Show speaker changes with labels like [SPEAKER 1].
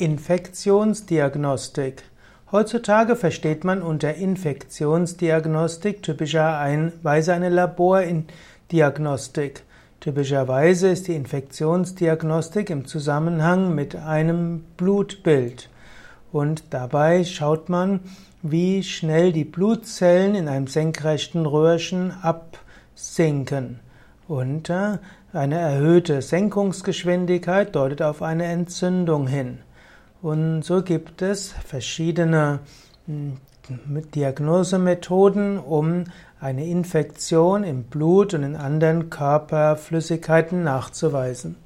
[SPEAKER 1] Infektionsdiagnostik. Heutzutage versteht man unter Infektionsdiagnostik typischerweise eine Labordiagnostik. Typischerweise ist die Infektionsdiagnostik im Zusammenhang mit einem Blutbild. Und dabei schaut man, wie schnell die Blutzellen in einem senkrechten Röhrchen absinken. Und eine erhöhte Senkungsgeschwindigkeit deutet auf eine Entzündung hin. Und so gibt es verschiedene hm, Diagnosemethoden, um eine Infektion im Blut und in anderen Körperflüssigkeiten nachzuweisen.